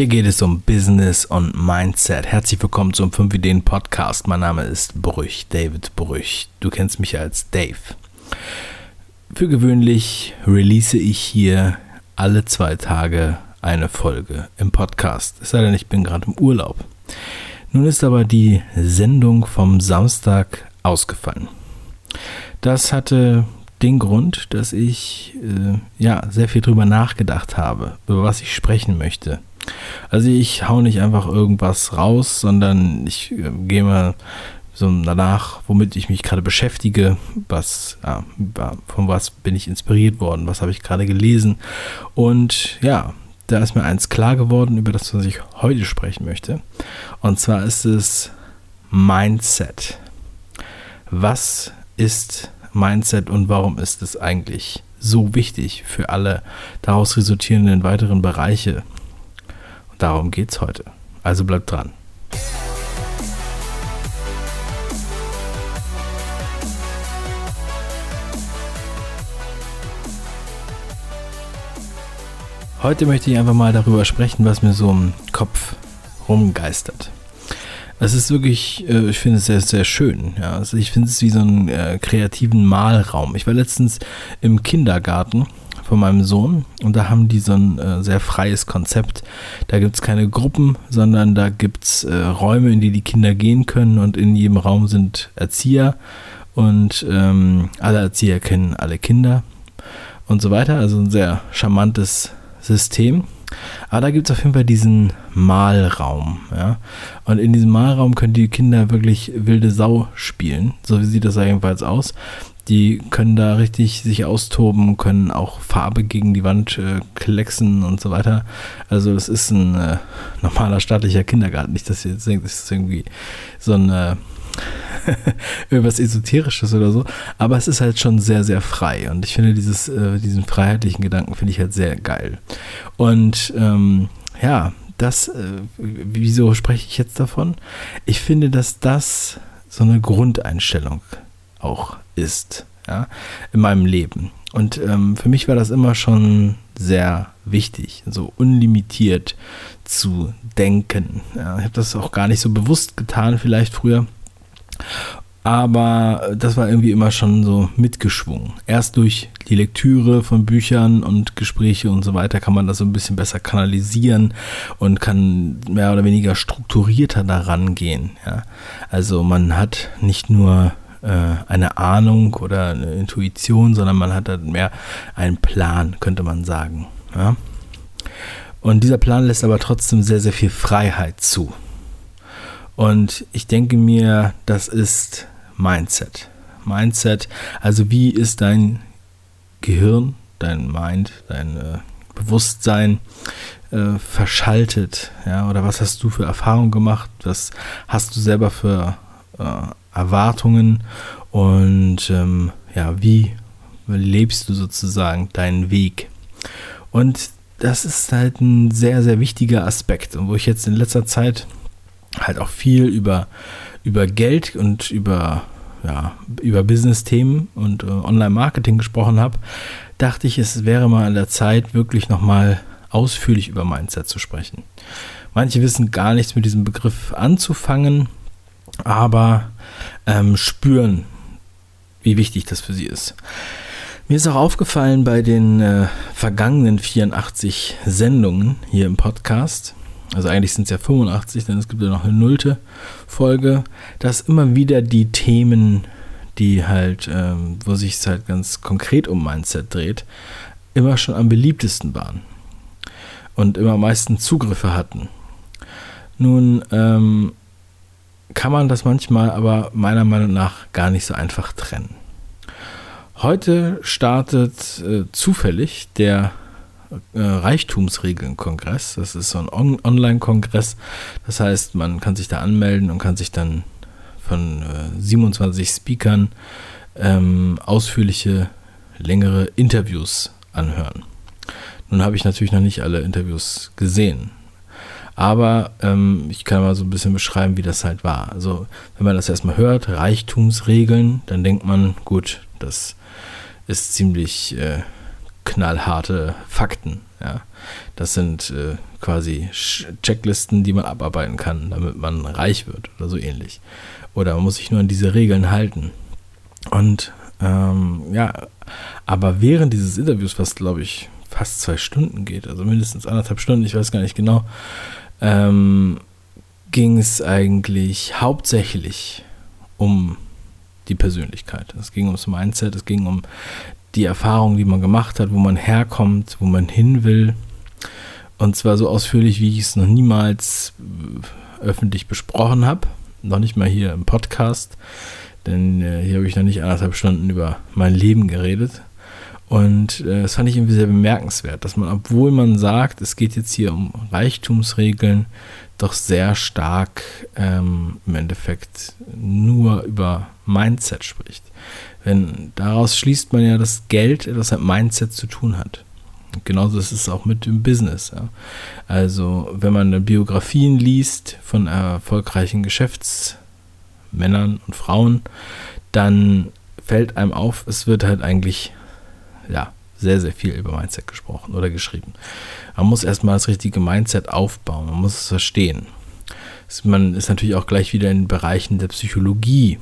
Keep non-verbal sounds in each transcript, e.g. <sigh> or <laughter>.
Hier geht es um Business und Mindset. Herzlich willkommen zum 5 Ideen Podcast. Mein Name ist Brüch, David Brüch. Du kennst mich als Dave. Für gewöhnlich release ich hier alle zwei Tage eine Folge im Podcast. Es sei denn, ich bin gerade im Urlaub. Nun ist aber die Sendung vom Samstag ausgefallen. Das hatte den Grund, dass ich äh, ja sehr viel drüber nachgedacht habe, über was ich sprechen möchte. Also ich hau nicht einfach irgendwas raus, sondern ich äh, gehe mal so danach, womit ich mich gerade beschäftige, was, ja, von was bin ich inspiriert worden, was habe ich gerade gelesen. Und ja, da ist mir eins klar geworden, über das, was ich heute sprechen möchte. Und zwar ist es Mindset. Was ist Mindset und warum ist es eigentlich so wichtig für alle daraus resultierenden weiteren Bereiche? Darum geht es heute. Also bleibt dran. Heute möchte ich einfach mal darüber sprechen, was mir so im Kopf rumgeistert. Es ist wirklich, äh, ich finde es sehr, sehr schön. Ja. Also ich finde es wie so einen äh, kreativen Malraum. Ich war letztens im Kindergarten von meinem Sohn und da haben die so ein äh, sehr freies Konzept. Da gibt es keine Gruppen, sondern da gibt es äh, Räume, in die die Kinder gehen können und in jedem Raum sind Erzieher und ähm, alle Erzieher kennen alle Kinder und so weiter. Also ein sehr charmantes System. Aber da gibt es auf jeden Fall diesen Malraum. Ja? Und in diesem Malraum können die Kinder wirklich wilde Sau spielen. So sieht das jedenfalls aus. Die können da richtig sich austoben, können auch Farbe gegen die Wand äh, klecksen und so weiter. Also das ist ein äh, normaler staatlicher Kindergarten. Nicht, dass ihr jetzt denkt, das ist irgendwie so ein äh, <laughs> irgendwas Esoterisches oder so. Aber es ist halt schon sehr, sehr frei. Und ich finde dieses, äh, diesen freiheitlichen Gedanken finde ich halt sehr geil. Und ähm, ja, das, äh, wieso spreche ich jetzt davon? Ich finde, dass das so eine Grundeinstellung auch ist, ja, in meinem Leben. Und ähm, für mich war das immer schon sehr wichtig, so unlimitiert zu denken. Ja, ich habe das auch gar nicht so bewusst getan, vielleicht früher. Aber das war irgendwie immer schon so mitgeschwungen. Erst durch die Lektüre von Büchern und Gespräche und so weiter kann man das so ein bisschen besser kanalisieren und kann mehr oder weniger strukturierter daran gehen. Ja. Also man hat nicht nur äh, eine Ahnung oder eine Intuition, sondern man hat halt mehr einen Plan, könnte man sagen. Ja. Und dieser Plan lässt aber trotzdem sehr, sehr viel Freiheit zu. Und ich denke mir, das ist Mindset. Mindset, also wie ist dein Gehirn, dein Mind, dein äh, Bewusstsein äh, verschaltet, ja, oder was hast du für Erfahrungen gemacht, was hast du selber für äh, Erwartungen und ähm, ja, wie lebst du sozusagen deinen Weg? Und das ist halt ein sehr, sehr wichtiger Aspekt wo ich jetzt in letzter Zeit halt auch viel über, über Geld und über, ja, über Business-Themen und äh, Online-Marketing gesprochen habe, dachte ich, es wäre mal an der Zeit, wirklich nochmal ausführlich über Mindset zu sprechen. Manche wissen gar nichts mit diesem Begriff anzufangen, aber ähm, spüren, wie wichtig das für sie ist. Mir ist auch aufgefallen bei den äh, vergangenen 84 Sendungen hier im Podcast, also eigentlich sind es ja 85, denn es gibt ja noch eine nullte Folge, dass immer wieder die Themen, die halt, ähm, wo sich es halt ganz konkret um Mindset dreht, immer schon am beliebtesten waren und immer am meisten Zugriffe hatten. Nun ähm, kann man das manchmal aber meiner Meinung nach gar nicht so einfach trennen. Heute startet äh, zufällig der äh, Reichtumsregeln-Kongress. Das ist so ein On Online-Kongress. Das heißt, man kann sich da anmelden und kann sich dann von äh, 27 Speakern ähm, ausführliche, längere Interviews anhören. Nun habe ich natürlich noch nicht alle Interviews gesehen. Aber ähm, ich kann mal so ein bisschen beschreiben, wie das halt war. Also, wenn man das erstmal hört, Reichtumsregeln, dann denkt man, gut, das ist ziemlich äh, knallharte Fakten. Ja. Das sind äh, quasi Checklisten, die man abarbeiten kann, damit man reich wird oder so ähnlich. Oder man muss sich nur an diese Regeln halten. Und ähm, ja, aber während dieses Interviews, was glaube ich fast zwei Stunden geht, also mindestens anderthalb Stunden, ich weiß gar nicht genau, ähm, ging es eigentlich hauptsächlich um die Persönlichkeit. Es ging ums Mindset, es ging um die Erfahrung, die man gemacht hat, wo man herkommt, wo man hin will. Und zwar so ausführlich, wie ich es noch niemals äh, öffentlich besprochen habe. Noch nicht mal hier im Podcast. Denn äh, hier habe ich noch nicht anderthalb Stunden über mein Leben geredet. Und äh, das fand ich irgendwie sehr bemerkenswert, dass man, obwohl man sagt, es geht jetzt hier um Reichtumsregeln, doch sehr stark ähm, im Endeffekt nur über Mindset spricht. Wenn daraus schließt man ja, dass Geld etwas mit Mindset zu tun hat. Genauso ist es auch mit dem Business. Ja. Also wenn man Biografien liest von erfolgreichen Geschäftsmännern und Frauen, dann fällt einem auf, es wird halt eigentlich ja, sehr, sehr viel über Mindset gesprochen oder geschrieben. Man muss erstmal das richtige Mindset aufbauen, man muss es verstehen. Man ist natürlich auch gleich wieder in Bereichen der Psychologie.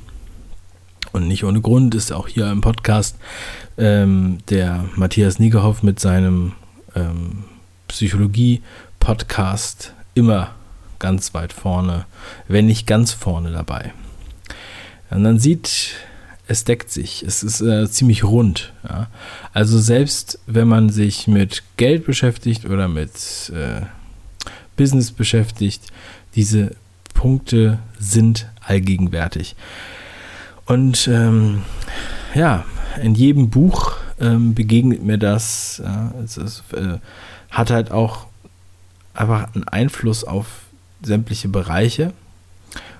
Und nicht ohne Grund ist auch hier im Podcast ähm, der Matthias Niegehoff mit seinem ähm, Psychologie-Podcast immer ganz weit vorne, wenn nicht ganz vorne dabei. Und dann sieht es deckt sich. Es ist äh, ziemlich rund. Ja. Also selbst wenn man sich mit Geld beschäftigt oder mit äh, Business beschäftigt, diese Punkte sind allgegenwärtig. Und ähm, ja, in jedem Buch ähm, begegnet mir das. Ja, es ist, äh, hat halt auch einfach einen Einfluss auf sämtliche Bereiche.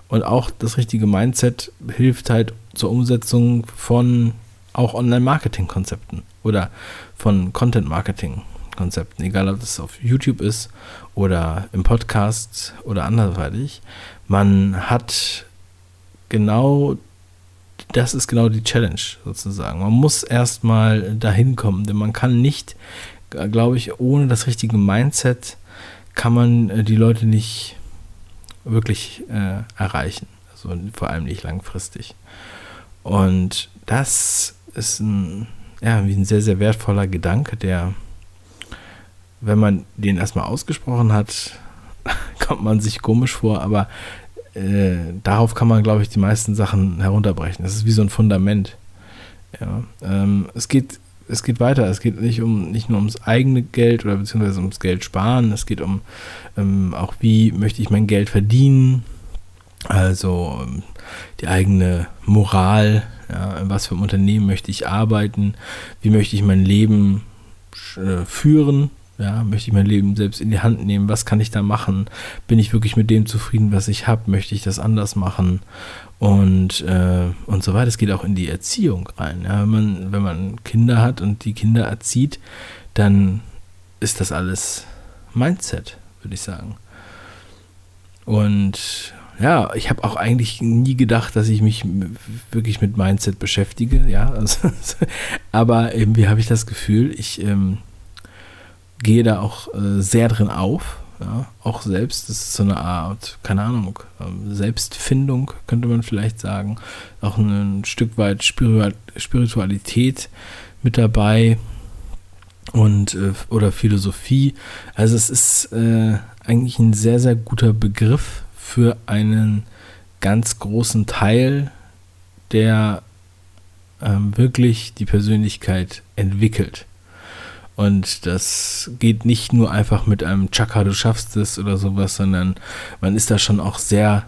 Und auch das richtige Mindset hilft halt zur Umsetzung von auch Online-Marketing-Konzepten oder von Content-Marketing-Konzepten, egal ob das auf YouTube ist oder im Podcast oder anderweitig. Man hat genau, das ist genau die Challenge sozusagen. Man muss erstmal dahin kommen, denn man kann nicht, glaube ich, ohne das richtige Mindset kann man äh, die Leute nicht wirklich äh, erreichen. Also vor allem nicht langfristig. Und das ist ein, ja, ein sehr, sehr wertvoller Gedanke, der, wenn man den erstmal ausgesprochen hat, <laughs> kommt man sich komisch vor, aber äh, darauf kann man, glaube ich, die meisten Sachen herunterbrechen. Das ist wie so ein Fundament. Ja, ähm, es geht es geht weiter. Es geht nicht um nicht nur ums eigene Geld oder beziehungsweise ums Geld sparen. Es geht um ähm, auch, wie möchte ich mein Geld verdienen. Also ähm, die eigene Moral. Ja, in was für einem Unternehmen möchte ich arbeiten? Wie möchte ich mein Leben äh, führen? Ja, möchte ich mein Leben selbst in die Hand nehmen? Was kann ich da machen? Bin ich wirklich mit dem zufrieden, was ich habe? Möchte ich das anders machen? und, äh, und so weiter. Es geht auch in die Erziehung rein. Ja, wenn, man, wenn man Kinder hat und die Kinder erzieht, dann ist das alles Mindset, würde ich sagen. Und ja, ich habe auch eigentlich nie gedacht, dass ich mich wirklich mit Mindset beschäftige. Ja, also, <laughs> aber irgendwie habe ich das Gefühl, ich ähm, gehe da auch äh, sehr drin auf ja, auch selbst, das ist so eine Art, keine Ahnung, ähm, Selbstfindung, könnte man vielleicht sagen. Auch ein Stück weit Spiritualität mit dabei und äh, oder Philosophie. Also es ist äh, eigentlich ein sehr, sehr guter Begriff für einen ganz großen Teil, der ähm, wirklich die Persönlichkeit entwickelt. Und das geht nicht nur einfach mit einem Chaka, du schaffst es oder sowas, sondern man ist da schon auch sehr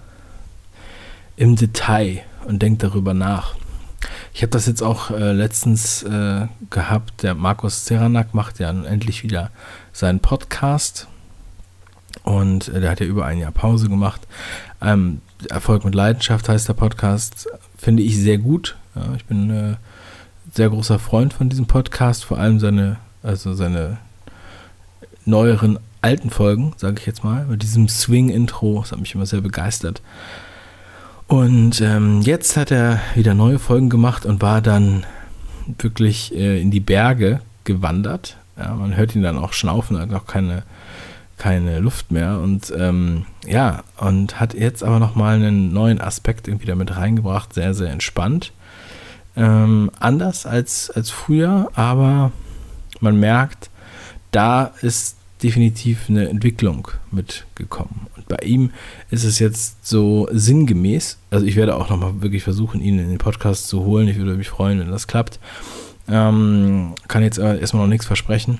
im Detail und denkt darüber nach. Ich habe das jetzt auch äh, letztens äh, gehabt. Der Markus Zeranak macht ja endlich wieder seinen Podcast. Und äh, der hat ja über ein Jahr Pause gemacht. Ähm, Erfolg mit Leidenschaft heißt der Podcast. Finde ich sehr gut. Ja, ich bin äh, sehr großer Freund von diesem Podcast. Vor allem seine also seine neueren alten Folgen, sage ich jetzt mal, mit diesem Swing-Intro, das hat mich immer sehr begeistert. Und ähm, jetzt hat er wieder neue Folgen gemacht und war dann wirklich äh, in die Berge gewandert. Ja, man hört ihn dann auch schnaufen, hat auch keine, keine Luft mehr. Und ähm, ja, und hat jetzt aber nochmal einen neuen Aspekt irgendwie damit reingebracht, sehr, sehr entspannt. Ähm, anders als, als früher, aber man merkt, da ist definitiv eine Entwicklung mitgekommen. Und bei ihm ist es jetzt so sinngemäß, also ich werde auch nochmal wirklich versuchen, ihn in den Podcast zu holen. Ich würde mich freuen, wenn das klappt. Ähm, kann jetzt erstmal noch nichts versprechen.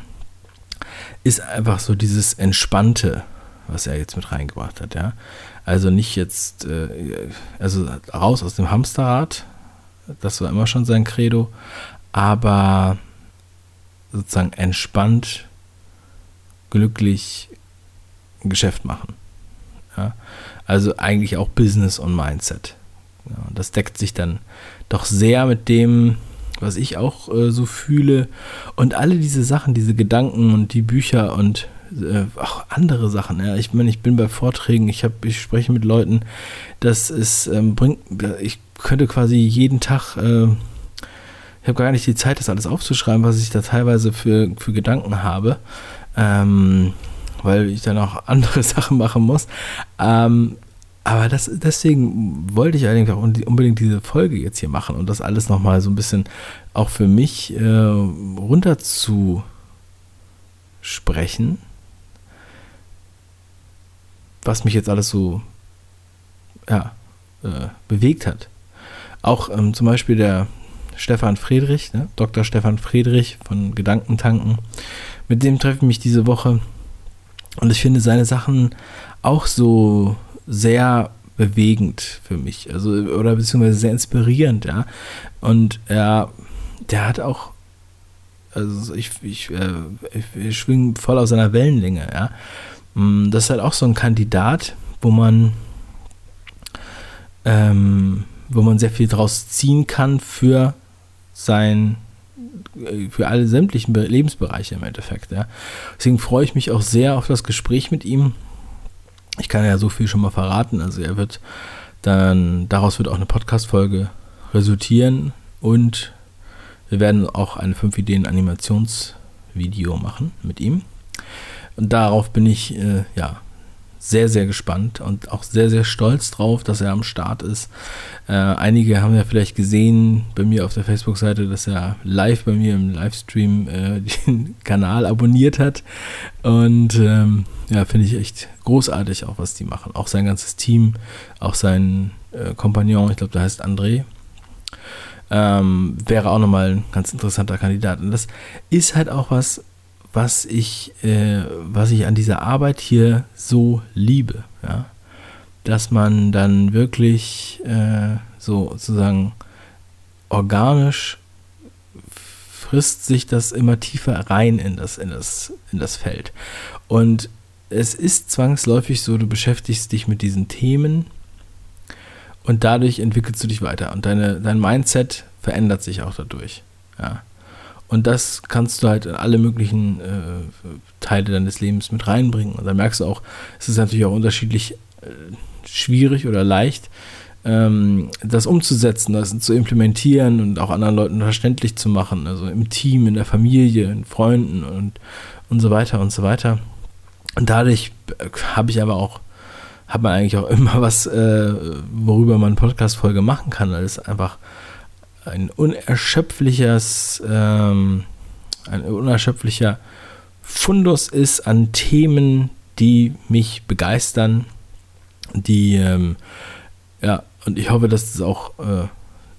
Ist einfach so dieses Entspannte, was er jetzt mit reingebracht hat, ja. Also nicht jetzt, äh, also raus aus dem Hamsterrad, das war immer schon sein Credo, aber sozusagen entspannt glücklich Geschäft machen. Ja? Also eigentlich auch Business und Mindset. Ja, das deckt sich dann doch sehr mit dem, was ich auch äh, so fühle. Und alle diese Sachen, diese Gedanken und die Bücher und äh, auch andere Sachen. Ja. Ich meine, ich bin bei Vorträgen, ich, hab, ich spreche mit Leuten, das ist, ähm, bringt, ich könnte quasi jeden Tag, äh, ich habe gar nicht die Zeit, das alles aufzuschreiben, was ich da teilweise für, für Gedanken habe ähm, weil ich dann auch <laughs> andere Sachen machen muss. Ähm, aber das, deswegen wollte ich allerdings auch unbedingt diese Folge jetzt hier machen und das alles nochmal so ein bisschen auch für mich äh, runter zu sprechen, was mich jetzt alles so ja, äh, bewegt hat. Auch ähm, zum Beispiel der Stefan Friedrich, ne? Dr. Stefan Friedrich von Gedankentanken, mit dem treffe ich mich diese Woche. Und ich finde seine Sachen auch so sehr bewegend für mich. Also, oder beziehungsweise sehr inspirierend, ja. Und er, der hat auch, also ich, ich, äh, ich schwinge voll auf seiner Wellenlänge, ja. Mm, das ist halt auch so ein Kandidat, wo man, ähm, wo man sehr viel draus ziehen kann für sein für alle sämtlichen Lebensbereiche im Endeffekt. Ja. Deswegen freue ich mich auch sehr auf das Gespräch mit ihm. Ich kann ja so viel schon mal verraten. Also er wird dann, daraus wird auch eine Podcast-Folge resultieren und wir werden auch eine 5 Ideen Animationsvideo machen mit ihm. Und darauf bin ich äh, ja sehr, sehr gespannt und auch sehr, sehr stolz drauf, dass er am Start ist. Äh, einige haben ja vielleicht gesehen bei mir auf der Facebook-Seite, dass er live bei mir im Livestream äh, <laughs> den Kanal abonniert hat. Und ähm, ja, finde ich echt großartig auch, was die machen. Auch sein ganzes Team, auch sein äh, Kompagnon, ich glaube, der heißt André. Ähm, wäre auch nochmal ein ganz interessanter Kandidat. Und das ist halt auch was, was ich, äh, was ich an dieser Arbeit hier so liebe, ja. Dass man dann wirklich äh, so sozusagen organisch frisst sich das immer tiefer rein in das, in das, in das Feld. Und es ist zwangsläufig so, du beschäftigst dich mit diesen Themen und dadurch entwickelst du dich weiter und deine, dein Mindset verändert sich auch dadurch. Ja. Und das kannst du halt in alle möglichen äh, Teile deines Lebens mit reinbringen. Und dann merkst du auch, es ist natürlich auch unterschiedlich äh, schwierig oder leicht, ähm, das umzusetzen, das zu implementieren und auch anderen Leuten verständlich zu machen. Also im Team, in der Familie, in Freunden und, und so weiter und so weiter. Und dadurch äh, habe ich aber auch, hat man eigentlich auch <laughs> immer was, äh, worüber man Podcast-Folge machen kann, weil es einfach ein unerschöpfliches, ähm, ein unerschöpflicher Fundus ist an Themen, die mich begeistern, die, ähm, ja, und ich hoffe, dass es auch äh,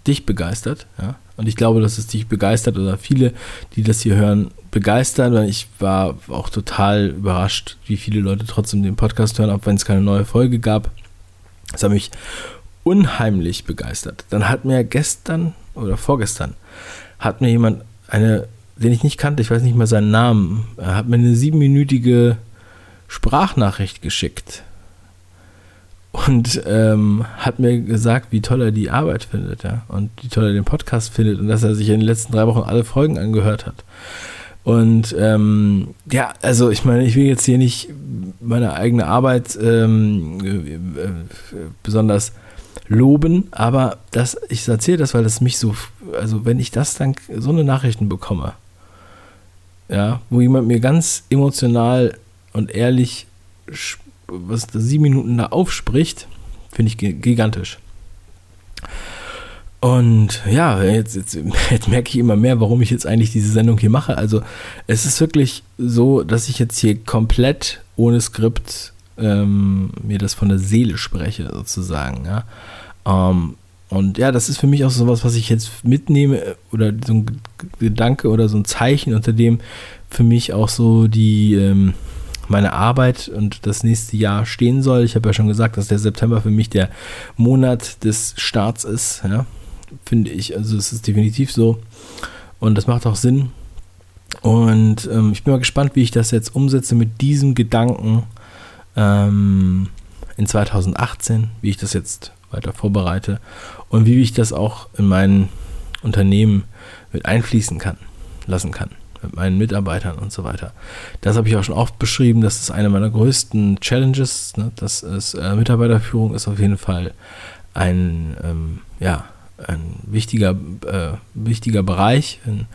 dich begeistert, ja. Und ich glaube, dass es dich begeistert oder viele, die das hier hören, begeistert, weil ich war auch total überrascht, wie viele Leute trotzdem den Podcast hören, auch wenn es keine neue Folge gab. Das hat mich unheimlich begeistert. Dann hat mir gestern oder vorgestern hat mir jemand eine, den ich nicht kannte, ich weiß nicht mehr seinen Namen, er hat mir eine siebenminütige Sprachnachricht geschickt und ähm, hat mir gesagt, wie toll er die Arbeit findet, ja, und wie toll er den Podcast findet und dass er sich in den letzten drei Wochen alle Folgen angehört hat. Und ähm, ja, also ich meine, ich will jetzt hier nicht meine eigene Arbeit ähm, äh, besonders loben, aber das, ich erzähle das, weil das mich so, also wenn ich das dann, so eine Nachrichten bekomme, ja, wo jemand mir ganz emotional und ehrlich was da sieben Minuten da aufspricht, finde ich gigantisch. Und ja, jetzt, jetzt, jetzt, merke ich immer mehr, warum ich jetzt eigentlich diese Sendung hier mache. Also es ist wirklich so, dass ich jetzt hier komplett ohne Skript ähm, mir das von der Seele spreche, sozusagen. Ja? Ähm, und ja, das ist für mich auch so was, was ich jetzt mitnehme oder so ein Gedanke oder so ein Zeichen, unter dem für mich auch so die ähm, meine Arbeit und das nächste Jahr stehen soll. Ich habe ja schon gesagt, dass der September für mich der Monat des Starts ist. Ja? Finde ich. Also es ist definitiv so. Und das macht auch Sinn. Und ähm, ich bin mal gespannt, wie ich das jetzt umsetze mit diesem Gedanken ähm, in 2018, wie ich das jetzt weiter vorbereite und wie ich das auch in mein Unternehmen mit einfließen kann, lassen kann, mit meinen Mitarbeitern und so weiter. Das habe ich auch schon oft beschrieben, das ist eine meiner größten Challenges. Ne? Das ist äh, Mitarbeiterführung ist auf jeden Fall ein, ähm, ja, ein wichtiger, äh, wichtiger Bereich. Ein,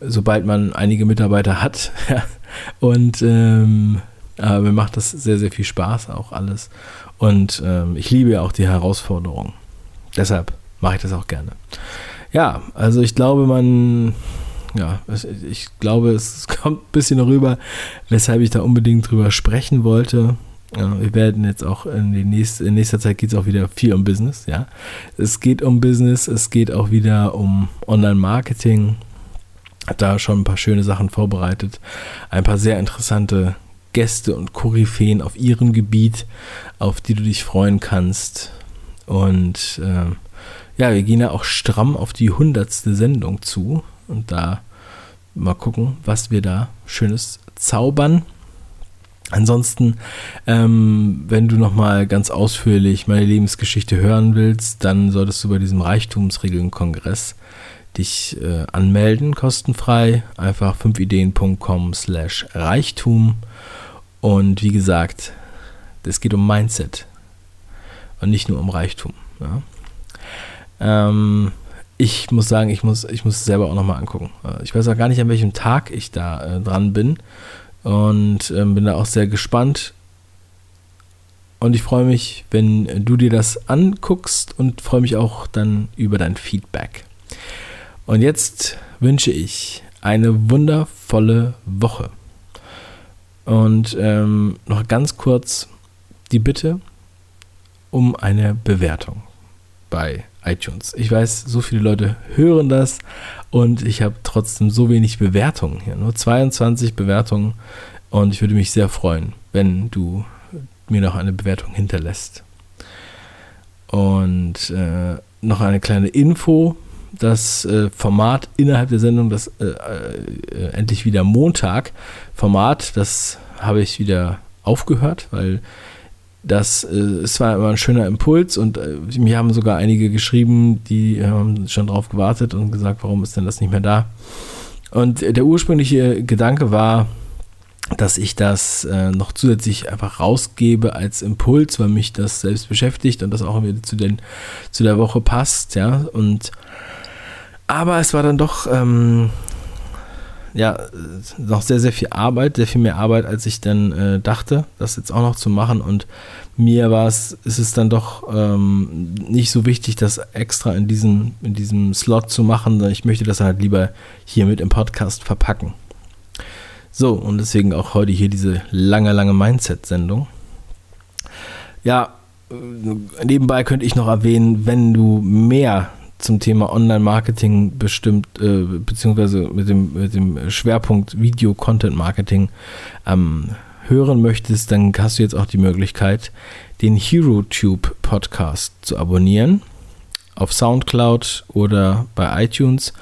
sobald man einige Mitarbeiter hat. <laughs> und ähm, aber mir macht das sehr, sehr viel Spaß, auch alles. Und ähm, ich liebe ja auch die Herausforderung. Deshalb mache ich das auch gerne. Ja, also ich glaube, man, ja, ich glaube, es <laughs> kommt ein bisschen rüber, weshalb ich da unbedingt drüber sprechen wollte. Ja, wir werden jetzt auch in, die nächste, in nächster Zeit geht es auch wieder viel um Business, ja. Es geht um Business, es geht auch wieder um Online-Marketing. Hat da schon ein paar schöne Sachen vorbereitet. Ein paar sehr interessante Gäste und Koryphäen auf ihrem Gebiet, auf die du dich freuen kannst. Und äh, ja, wir gehen ja auch stramm auf die hundertste Sendung zu und da mal gucken, was wir da Schönes zaubern. Ansonsten, ähm, wenn du nochmal ganz ausführlich meine Lebensgeschichte hören willst, dann solltest du bei diesem Reichtumsregeln-Kongress dich äh, anmelden, kostenfrei. Einfach 5ideen.com slash Reichtum. Und wie gesagt, es geht um Mindset und nicht nur um Reichtum. Ja. Ähm, ich muss sagen, ich muss, ich muss es selber auch nochmal angucken. Äh, ich weiß auch gar nicht, an welchem Tag ich da äh, dran bin und ähm, bin da auch sehr gespannt. Und ich freue mich, wenn du dir das anguckst und freue mich auch dann über dein Feedback. Und jetzt wünsche ich eine wundervolle Woche. Und ähm, noch ganz kurz die Bitte um eine Bewertung bei iTunes. Ich weiß, so viele Leute hören das und ich habe trotzdem so wenig Bewertungen hier. Nur 22 Bewertungen und ich würde mich sehr freuen, wenn du mir noch eine Bewertung hinterlässt. Und äh, noch eine kleine Info. Das äh, Format innerhalb der Sendung, das äh, äh endlich wieder Montag Format, das habe ich wieder aufgehört, weil das äh, es war immer ein schöner Impuls und äh, mir haben sogar einige geschrieben, die haben schon drauf gewartet und gesagt, warum ist denn das nicht mehr da? Und der ursprüngliche Gedanke war, dass ich das äh, noch zusätzlich einfach rausgebe als Impuls, weil mich das selbst beschäftigt und das auch wieder zu, den, zu der Woche passt, ja. Und aber es war dann doch ähm, ja, noch sehr, sehr viel Arbeit, sehr viel mehr Arbeit, als ich dann äh, dachte, das jetzt auch noch zu machen. Und mir war es, ist es dann doch ähm, nicht so wichtig, das extra in diesem, in diesem Slot zu machen, sondern ich möchte das halt lieber hier mit im Podcast verpacken. So, und deswegen auch heute hier diese lange, lange Mindset-Sendung. Ja, äh, nebenbei könnte ich noch erwähnen, wenn du mehr zum Thema Online-Marketing bestimmt, äh, beziehungsweise mit dem, mit dem Schwerpunkt Video-Content-Marketing ähm, hören möchtest, dann hast du jetzt auch die Möglichkeit, den HeroTube Podcast zu abonnieren auf Soundcloud oder bei iTunes.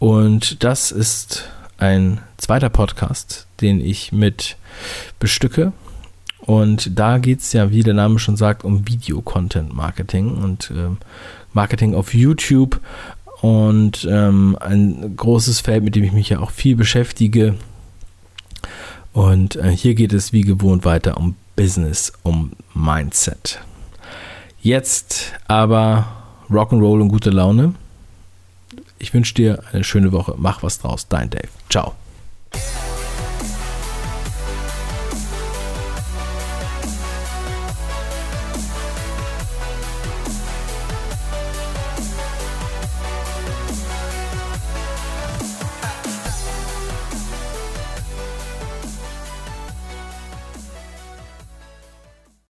Und das ist ein zweiter Podcast, den ich mit bestücke. Und da geht es ja, wie der Name schon sagt, um Video-Content-Marketing. Und ähm, Marketing auf YouTube und ähm, ein großes Feld, mit dem ich mich ja auch viel beschäftige. Und äh, hier geht es wie gewohnt weiter um Business, um Mindset. Jetzt aber Rock'n'Roll und gute Laune. Ich wünsche dir eine schöne Woche. Mach was draus. Dein Dave. Ciao.